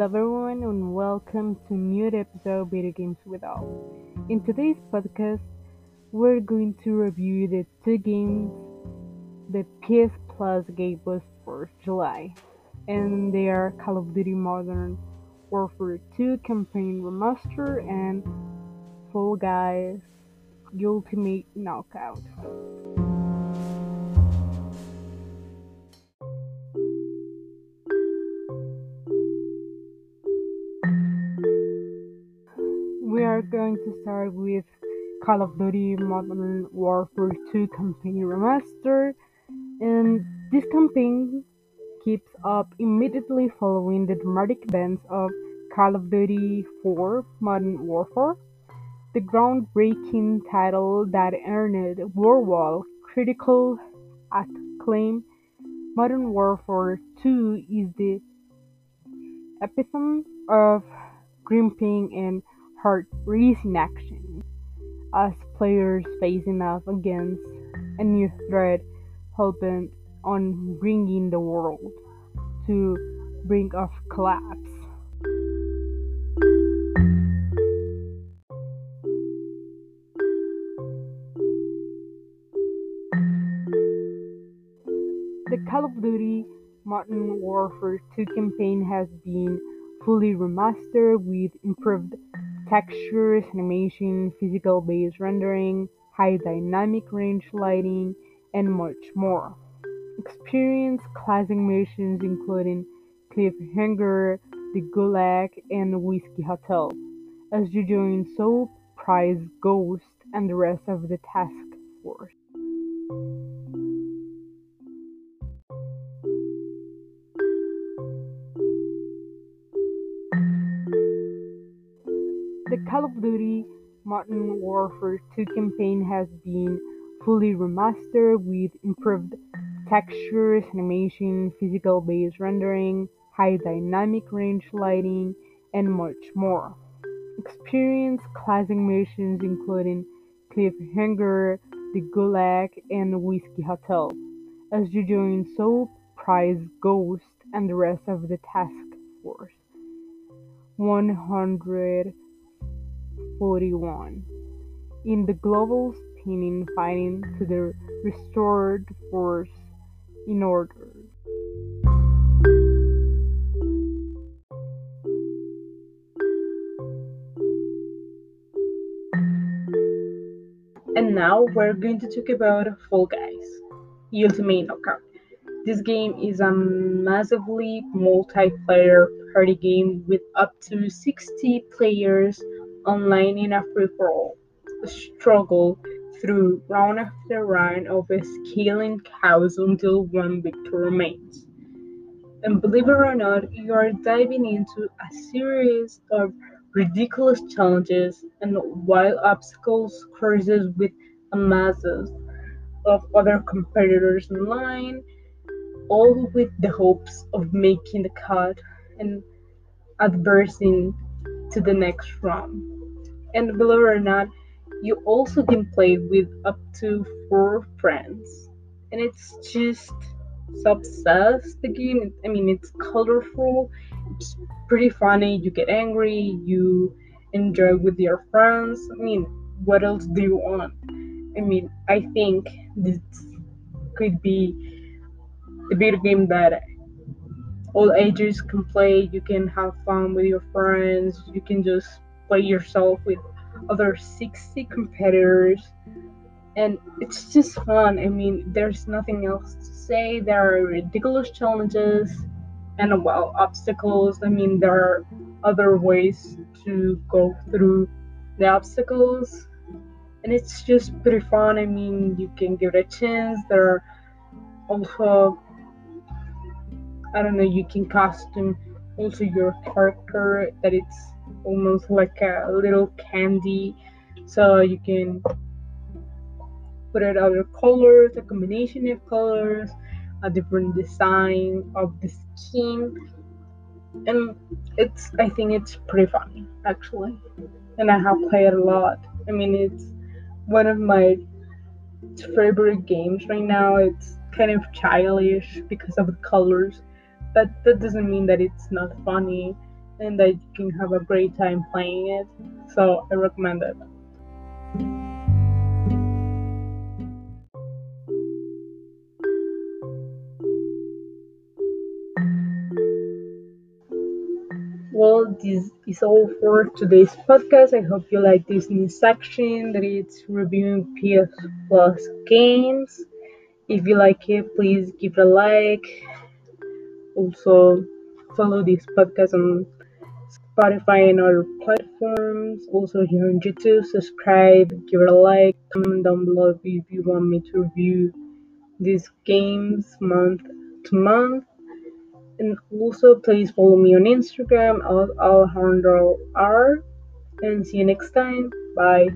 Hello everyone and welcome to new episode of Video Games with All. In today's podcast, we're going to review the two games the PS Plus gave us for July, and they are Call of Duty Modern Warfare 2 Campaign Remaster and Fall Guys Ultimate Knockout. Are going to start with Call of Duty Modern Warfare 2 Campaign Remaster, and this campaign keeps up immediately following the dramatic events of Call of Duty 4 Modern Warfare, the groundbreaking title that earned worldwide critical acclaim. Modern Warfare 2 is the epitome of gripping and heart-raising action as players facing off against a new threat hell-bent on bringing the world to brink of collapse. The Call of Duty Modern Warfare 2 campaign has been fully remastered with improved textures, animation, physical based rendering, high dynamic range lighting, and much more. Experience classic missions including Cliffhanger, The Gulag, and Whiskey Hotel as you join Soap, Price, Ghost, and the rest of the task force. Call of Duty Modern Warfare 2 campaign has been fully remastered with improved textures, animation, physical based rendering, high dynamic range lighting, and much more. Experience classic missions including Cliffhanger, The Gulag, and Whiskey Hotel as you join Soap, Price, Ghost, and the rest of the task force. 141 in the global spinning fighting to the restored force in order. And now we're going to talk about Fall Guys Ultimate Knockout. This game is a massively multiplayer party game with up to 60 players online in a free for all struggle through round after round of scaling cows until one victor remains. And believe it or not, you are diving into a series of ridiculous challenges and wild obstacles courses with masses of other competitors in line, all with the hopes of making the cut and advancing to the next round. And believe it or not, you also can play with up to four friends. And it's just obsessed the game. I mean, it's colorful, it's pretty funny. You get angry, you enjoy with your friends. I mean, what else do you want? I mean, I think this could be a video game that all ages can play. You can have fun with your friends. You can just play yourself with other 60 competitors. And it's just fun. I mean there's nothing else to say. There are ridiculous challenges and well obstacles. I mean there are other ways to go through the obstacles. And it's just pretty fun. I mean you can give it a chance. There are also i don't know you can costume also your character that it's almost like a little candy. So you can put it other colors a combination of colors a different design of the skin. And it's i think it's pretty funny actually. And i have played a lot. I mean it's one of my favorite games right now. It's kind of childish because of the colors but that doesn't mean that it's not funny and that you can have a great time playing it. So I recommend it. Well, this is all for today's podcast. I hope you like this new section that it's reviewing PS Plus games. If you like it, please give it a like. Also, follow this podcast on Spotify and other platforms. Also, here on YouTube, subscribe, give it a like, comment down below if you want me to review these games month to month. And also, please follow me on Instagram, Alejandro R. And see you next time. Bye.